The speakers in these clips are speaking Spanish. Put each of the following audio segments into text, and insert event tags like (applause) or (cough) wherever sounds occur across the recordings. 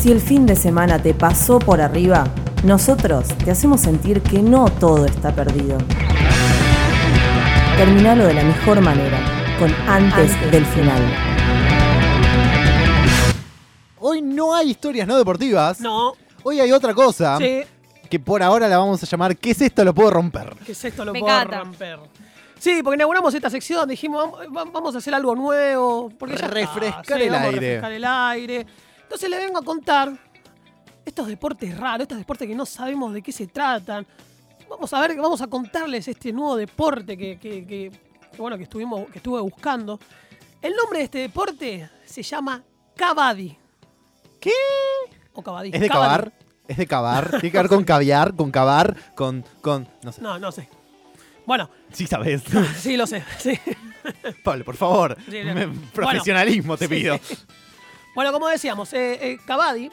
Si el fin de semana te pasó por arriba, nosotros te hacemos sentir que no todo está perdido. Terminalo de la mejor manera, con antes, del final. Hoy no hay historias no deportivas. No, Hoy hay otra cosa sí, que por ahora la vamos a llamar ¿Qué es esto? Lo puedo romper. que es esto lo Me puedo encanta. romper. Sí, porque inauguramos esta sección, dijimos, vamos, va- vamos a hacer algo nuevo. Porque ya está. Sí, el vamos a aire. refrescar el aire. Entonces le vengo a contar estos deportes raros, estos deportes que no sabemos de qué se tratan. Vamos a ver, vamos a contarles este nuevo deporte que, que- que- que, bueno, que, estuvimos, que estuve buscando. El nombre de este deporte se llama Kabaddi. ¿Qué? O Kabaddi. ¿Es de Kabaddi. cavar? ¿Es de cavar? ¿Tiene que ver con caviar? ¿Con cavar? ¿Con...? con no sé. No, no sé. Bueno, Sí sabes. (laughs) sí lo sé. Sí. Pablo, por favor. Sí, no. me- Bueno, profesionalismo te sí. Bueno, como decíamos, eh, eh,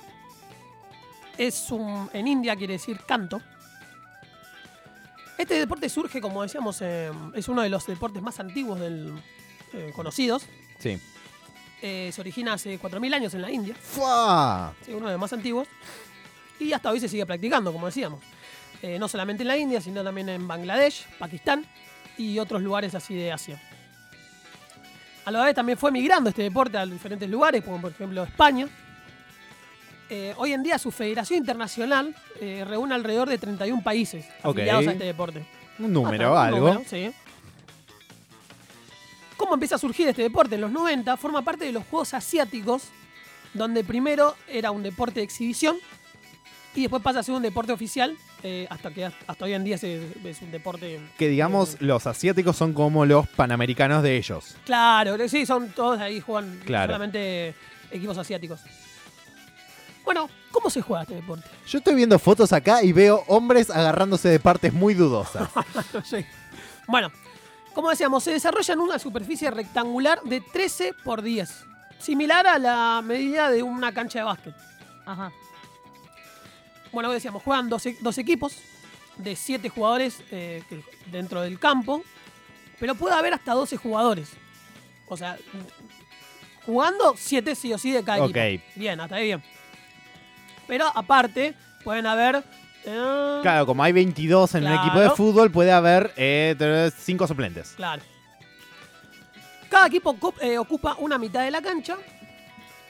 es un. En India quiere decir canto. Este deporte surge, como decíamos, eh, es uno de los deportes más antiguos del, eh, conocidos. Sí. Se origina hace 4.000 años en la India, ¡Fua! sí, uno de los más antiguos. Y hasta hoy se sigue practicando, como decíamos. No solamente en la India, sino también en Bangladesh, Pakistán y otros lugares así de Asia. A la vez también fue migrando este deporte a diferentes lugares, como por ejemplo España. Eh, hoy en día su federación internacional eh, reúne alrededor de 31 países afiliados a este deporte. Un número, algo. número, sí. ¿Cómo empieza a surgir este deporte? En los 90 forma parte de los Juegos Asiáticos, donde primero era un deporte de exhibición y después pasa a ser un deporte oficial, eh, hasta que hasta hoy en día es un deporte... Que digamos, eh, los asiáticos son como los panamericanos de ellos. Claro, sí, son todos ahí, juegan Claro. solamente equipos asiáticos. Bueno, ¿cómo se juega este deporte? (laughs) Yo estoy viendo fotos acá y veo hombres agarrándose de partes muy dudosas. (laughs) Sí. Bueno, como decíamos, se desarrolla en una superficie rectangular de 13 por 10, similar a la medida de una cancha de básquet. Ajá. Bueno, decíamos, juegan dos, e- dos equipos de 7 jugadores eh, dentro del campo, pero puede haber hasta 12 jugadores. O sea, jugando 7 sí o sí de cada equipo. Bien, hasta ahí bien. Pero aparte, pueden haber... eh, Claro, como hay 22 en un equipo de Claro. fútbol, puede haber 5 suplentes. Claro. Cada equipo ocu- eh, ocupa una mitad de la cancha.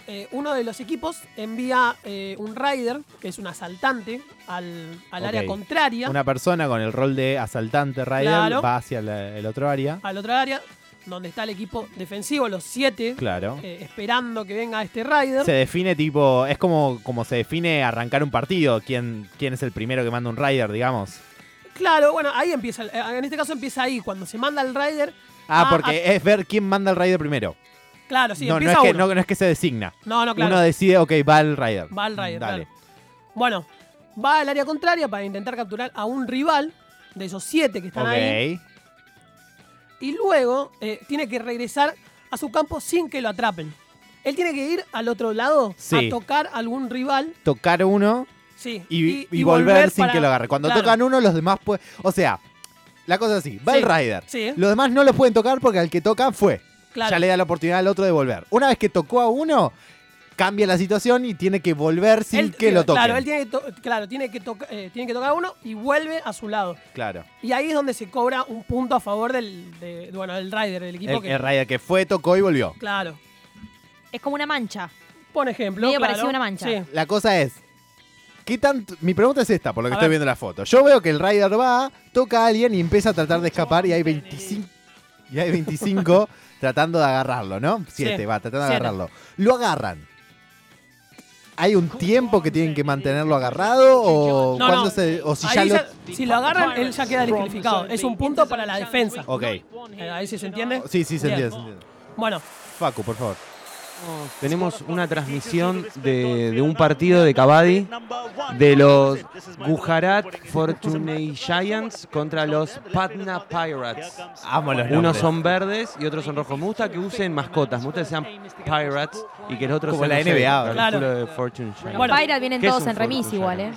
Eh, uno de los equipos envía eh, un rider, que es un asaltante, al, al área contraria, Una persona con el rol de asaltante rider Claro. va hacia la- el otro área. al otro área, donde está el equipo defensivo, los siete, Claro. eh, esperando que venga este rider. Se define tipo, es como, como se define arrancar un partido, quién, quién es el primero que manda un rider, digamos. Claro, bueno, ahí empieza, eh, en este caso empieza ahí, cuando se manda el rider. Ah, Ah, porque es ver quién manda el rider primero. Claro, sí, no, no es que, uno. no, no es que se designa. No, no, claro. Uno decide, ok, va el rider. Va al rider, Dale. claro. Bueno, va al área contraria para intentar capturar a un rival de esos siete que están Ok. ahí. Y luego eh, tiene que regresar a su campo sin que lo atrapen. Él tiene que ir al otro lado Sí. a tocar a algún rival. Tocar uno Sí. y, y volver, sin para- que lo agarre. Cuando Claro. tocan uno, los demás pueden. O sea, la cosa es así: va Sí. el rider. Sí, Los demás no lo pueden tocar porque al que tocan fue. Claro. Ya le da la oportunidad al otro de volver. Una vez que tocó a uno, cambia la situación y tiene que volver sin Él- que lo toquen. Claro, él tiene que, to- claro, tiene que, eh, tiene que tocar a uno y vuelve a su lado. Claro. Y ahí es donde se cobra un punto a favor del, de- bueno, del rider, del equipo El, que... el rider que fue, tocó y volvió. Claro. Es como una mancha. Por ejemplo. Medio claro. parecido a una mancha. Sí. La cosa es. ¿Qué tanto? Mi pregunta es esta, por lo que A estoy ver. viendo la foto. Yo veo que el rider va, toca a alguien y empieza a tratar de escapar y hay 25, y hay 25 (laughs) tratando de agarrarlo, ¿no? Siete, Sí, va, tratando de siete. agarrarlo. Lo agarran. ¿Hay un tiempo que tienen que mantenerlo agarrado o No, se o si ya lo ya- si lo agarran, él ya queda descalificado. Es un punto para la defensa. Ok. Eh, Ahí sí se entiende. Sí, sí, se entiende, se entiende. Bueno, Facu, por favor. Tenemos una transmisión de, de un partido de Kabaddi de los Gujarat Fortune Giants contra los Patna Pirates. Amo los Unos son verdes y otros son rojos. Me gusta que usen mascotas, me gusta que sean Pirates y que los otros Como sean la no sé, NBA, el Claro. de Fortune Giants. Bueno, Pyrat vienen ¿qué es todos en remis igual? ¿eh?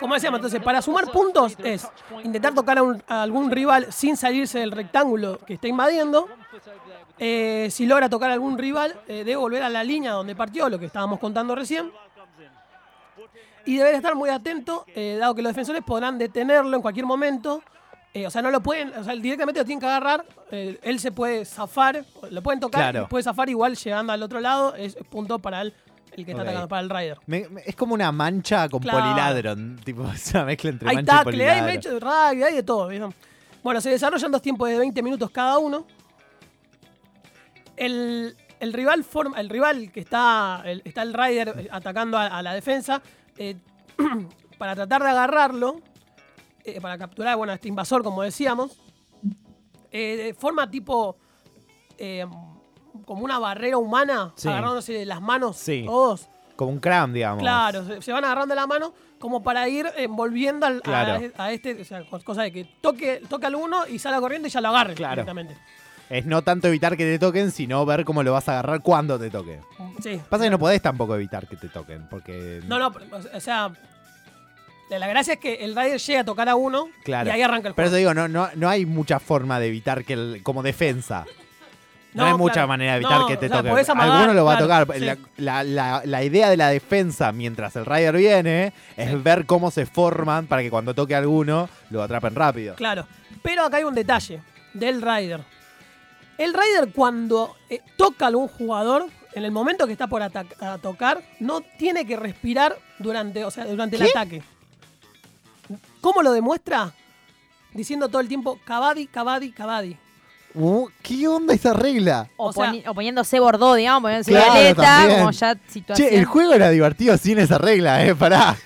como decíamos, entonces, para sumar puntos es intentar tocar a, un- a algún rival sin salirse del rectángulo que está invadiendo. Eh, si logra tocar algún rival, eh, debe volver a la línea donde partió, lo que estábamos contando recién. Y deber estar muy atento, eh, dado que los defensores podrán detenerlo en cualquier momento. Eh, o sea, no lo pueden, o sea, directamente lo tienen que agarrar. él se puede zafar, lo pueden tocar, Claro. y puede zafar igual llegando al otro lado. Es punto para el, el que está atacando, para el Rider. Me- me- es como una mancha con Claro. poliladron. (laughs) Tipo, es una mezcla entre Hay mancha y tackle, hay poliladron. mecho de rugby, hay de todo. ¿vieron? Bueno, se desarrollan dos tiempos de 20 minutos cada uno. El, el rival forma, el rival que está el, está el Rider atacando a, a la defensa eh, (clears throat) para tratar de agarrarlo, eh, para capturar bueno, a este invasor, como decíamos, eh, forma tipo eh, como una barrera humana, Sí. agarrándose de las manos Sí. todos. Como un cram, digamos. Claro, se, se van agarrando la mano como para ir envolviendo al- a- Claro. a, este, o sea, co- cosa de que toque, toque al uno y salga corriendo y ya lo agarre Claro. directamente. Es no tanto evitar que te toquen, sino ver cómo lo vas a agarrar cuando te toque. Sí. Pasa que no podés tampoco evitar que te toquen, porque... No, no, pero, o sea, la gracia es que el Rider llega a tocar a uno Claro. y ahí arranca el Pero juego. eso digo, no, no, no hay mucha forma de evitar que el, como defensa. No, No, hay mucha manera de evitar No, que te o sea, toque. amagar, Alguno lo va claro, a tocar. sí. La, la- la- la idea de la defensa mientras el Rider viene es Sí. ver cómo se forman para que cuando toque a alguno lo atrapen rápido. Claro. Pero acá hay un detalle del Rider. El Rider cuando eh, toca a algún jugador, en el momento que está por a tocar, no tiene que respirar durante, o sea, durante el ataque. ¿Cómo lo demuestra? Diciendo todo el tiempo, Cavadi, Cavadi, Cavadi. Uh, ¿Qué onda esa regla? O, O sea- poni- o poniéndose Bordeaux, digamos, poniéndose Claro, Violeta, como ya situación. Che, el juego era divertido sin esa regla, eh, pará.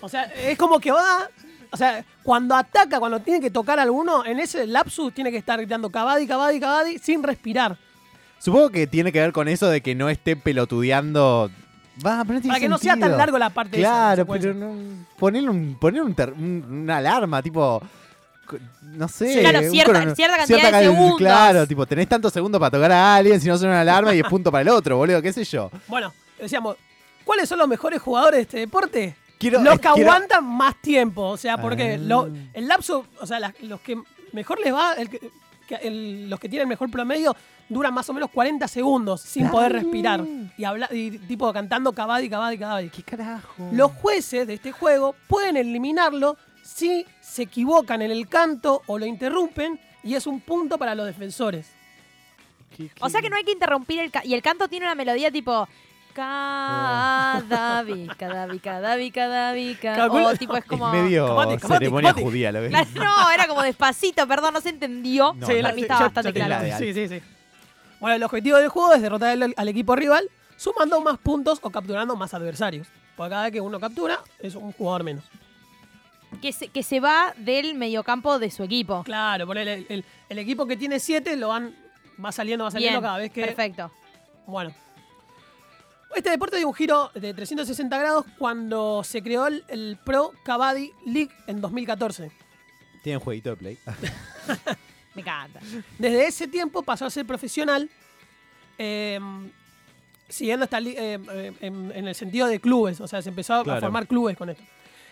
O sea, es como que va. O sea, cuando ataca, cuando tiene que tocar a alguno, en ese lapsus tiene que estar gritando Cavadi, Cavadi, Cavadi, sin respirar. Supongo que tiene que ver con eso de que no esté pelotudeando. Va, pero no tiene Para que no sea tan largo la parte esa, la Claro, secuencia. pero no. Ponerle, un, poner un ter- un- una alarma, tipo. No sé. Claro, un cierta- crono- cierta cantidad de segundos. Claro, tipo, tenés tantos segundos para tocar a alguien, si no suena una alarma y es punto para el otro, boludo, qué sé yo. Bueno, decíamos, ¿cuáles son los mejores jugadores de este deporte? Quiero- los que quiero- aguantan más tiempo. O sea, porque Ah. lo- el lapso, o sea, los que mejor les va, el que- que el- los que tienen mejor promedio, duran más o menos 40 segundos sin poder respirar. Y, habla, y tipo cantando Cavadi, Cavadi, Cavadi. ¿Qué carajo? Los jueces de este juego pueden eliminarlo si se equivocan en el canto o lo interrumpen y es un punto para los defensores. ¿Qué- O sea que no hay que interrumpir el ca- y el canto tiene una melodía tipo Cadavi, cadavi, cadavi, cadavi, ca- Calculo- o tipo es como Es medio ceremonia judía, lo ves. Claro, no, era como despacito, perdón, no se entendió. No, Para no, mí sí, estaba yo- bastante yo la claro. Sí, sí, sí. Bueno, el objetivo del juego es derrotar al, al equipo rival sumando más puntos o capturando más adversarios. Porque cada vez que uno captura es un jugador menos. Que se, que se va del mediocampo de su equipo. Claro, por el, el- el equipo que tiene 7 lo van va saliendo, va saliendo Bien, cada vez que. perfecto. Bueno. Este deporte dio un giro de 360 grados cuando se creó el, el Pro Kabaddi League en 2014. Tienen jueguito de play. (laughs) Me encanta. Desde ese tiempo pasó a ser profesional, eh, siguiendo esta li- eh, eh, en, en el sentido de clubes, o sea, se empezó a- formar clubes con esto.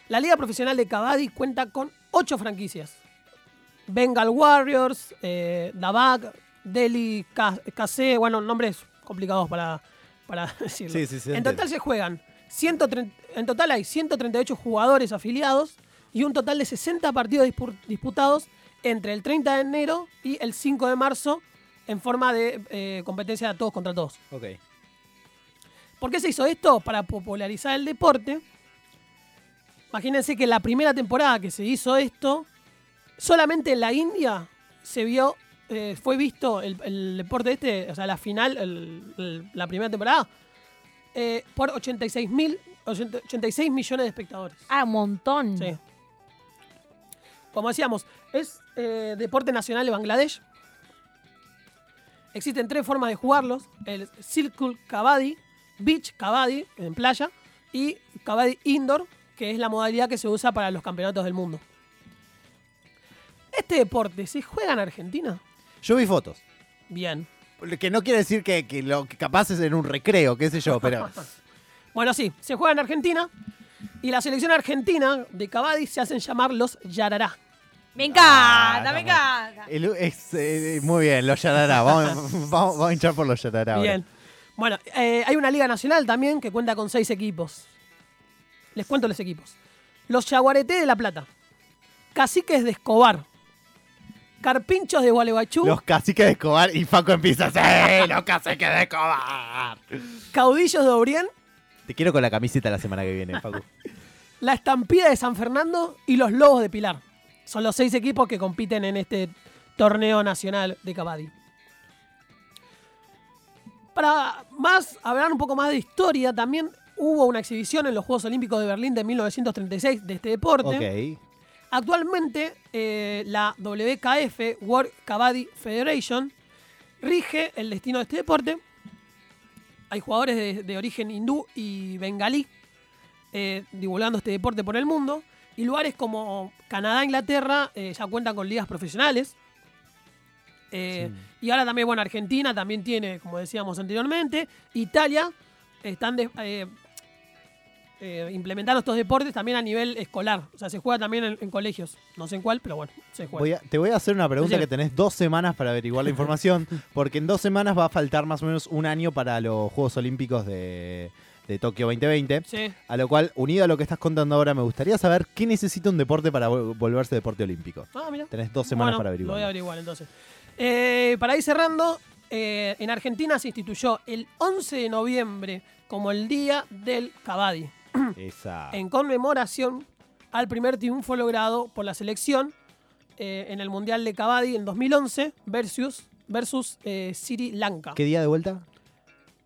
La Liga Profesional de Kabaddi cuenta con ocho franquicias. Bengal Warriors, eh, Dabak, Delhi, KC, bueno, nombres complicados para, para (laughs) decirlo. Sí, sí, sí, en total se juegan, 130 en total hay 138 jugadores afiliados y un total de 60 partidos dispu- disputados entre el 30 de enero y el 5 de marzo en forma de eh, competencia de todos contra todos. ok. ¿Por qué se hizo esto? Para popularizar el deporte. Imagínense que la primera temporada que se hizo esto, solamente en la India se vio, eh, fue visto el, el deporte este, o sea, la final, el- el- la primera temporada, eh, por 86 mil, 86 millones de espectadores. Ah, un montón. Sí. Como decíamos, es eh, deporte nacional de Bangladesh. Existen tres formas de jugarlos: el Circle Kabaddi, Beach Kabaddi, en playa, y Kabaddi Indoor, que es la modalidad que se usa para los campeonatos del mundo. ¿Este deporte se juega en Argentina? Yo vi fotos. Bien. Que no quiere decir que, que lo que capaz es en un recreo, qué sé yo, pero. (laughs) Bueno, sí, se juega en Argentina. Y la selección argentina de Kabaddi se hacen llamar los Yarará. Me encanta, Ah, me encanta. El- es, eh, muy bien, los Yarará. (laughs) Vamos, vamos, vamos a hinchar por los Yarará. ahora. Bien. Bueno, eh, hay una liga nacional también que cuenta con seis equipos. Les cuento los equipos. Los Yaguareté de La Plata. Caciques de Escobar. Carpinchos de Gualeguaychú. Los caciques de Escobar y Faco empieza ¡Sí! ¡Los caciques de Escobar! Caudillos de Obrien. Te quiero con la camiseta la semana que viene, (laughs) Facu. La Estampida de San Fernando y los Lobos de Pilar. Son los seis equipos que compiten en este torneo nacional de Kabaddi. Para más hablar un poco más de historia, también hubo una exhibición en los Juegos Olímpicos de Berlín de 1936 de este deporte. Ok. Actualmente, eh, la WKF, World Kabaddi Federation, rige el destino de este deporte. Hay jugadores de, de origen hindú y bengalí eh, divulgando este deporte por el mundo. Y lugares como Canadá, Inglaterra, eh, ya cuentan con ligas profesionales. Y ahora también, bueno, Argentina también tiene, como decíamos anteriormente. Italia están de- eh, implementando estos deportes también a nivel escolar. O sea, se juega también en, en colegios. No sé en cuál, pero bueno, se juega. Voy a- te voy a hacer una pregunta que tenés dos semanas para averiguar la (laughs) información, porque en dos semanas va a faltar más o menos un año para los Juegos Olímpicos de, de Tokio 2020. Sí. A lo cual, unido a lo que estás contando ahora, me gustaría saber qué necesita un deporte para vol- volverse deporte olímpico. Ah, mira. Tenés dos semanas Bueno, para Lo voy a averiguar. averiguar entonces. Eh, para ir cerrando, eh, en Argentina se instituyó el 11 de noviembre como el Día del Kabaddi, (clears throat) Esa. en conmemoración al primer triunfo logrado por la selección eh, en el Mundial de Kabaddi en 2011 versus, versus eh, Sri Lanka. ¿Qué día de vuelta?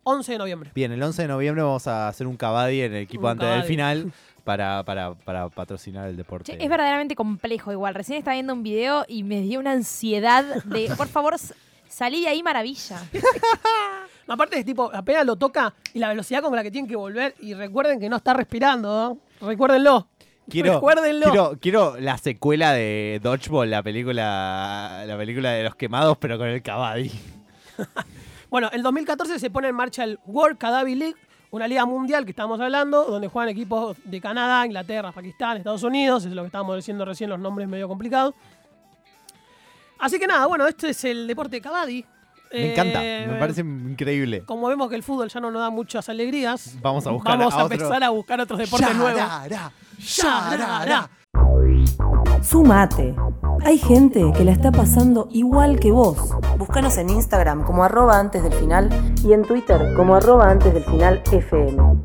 11 de noviembre. Bien, el 11 de noviembre vamos a hacer un cabadi en el equipo Un antes del Kabaddi. final (laughs) para, para, para patrocinar el deporte. Che, es verdaderamente complejo igual. Recién estaba viendo un video y me dio una ansiedad de, (laughs) por favor, s- salí de ahí maravilla. (laughs) Aparte es tipo, apenas lo toca y la velocidad con la que tienen que volver y recuerden que no está respirando, ¿no? Recuérdenlo. Quiero, Recuérdenlo. quiero, quiero la secuela de Dodgeball, la película, la película de los quemados, pero con el cabadi. (laughs) Bueno, el 2014 se pone en marcha el World Cadavi League, una liga mundial que estamos hablando, donde juegan equipos de Canadá, Inglaterra, Pakistán, Estados Unidos, es lo que estábamos diciendo recién, los nombres medio complicados. Así que nada, bueno, este es el deporte de. Me Eh, encanta, me parece increíble. Como vemos que el fútbol ya no nos da muchas alegrías, Vamos a buscar vamos a a, otro- empezar a buscar otros deportes nuevos. Yarara, Yarara. Sumate. Hay gente que la está pasando igual que vos. Búscanos en Instagram como arroba antes del final y en Twitter como arroba antes del final FM.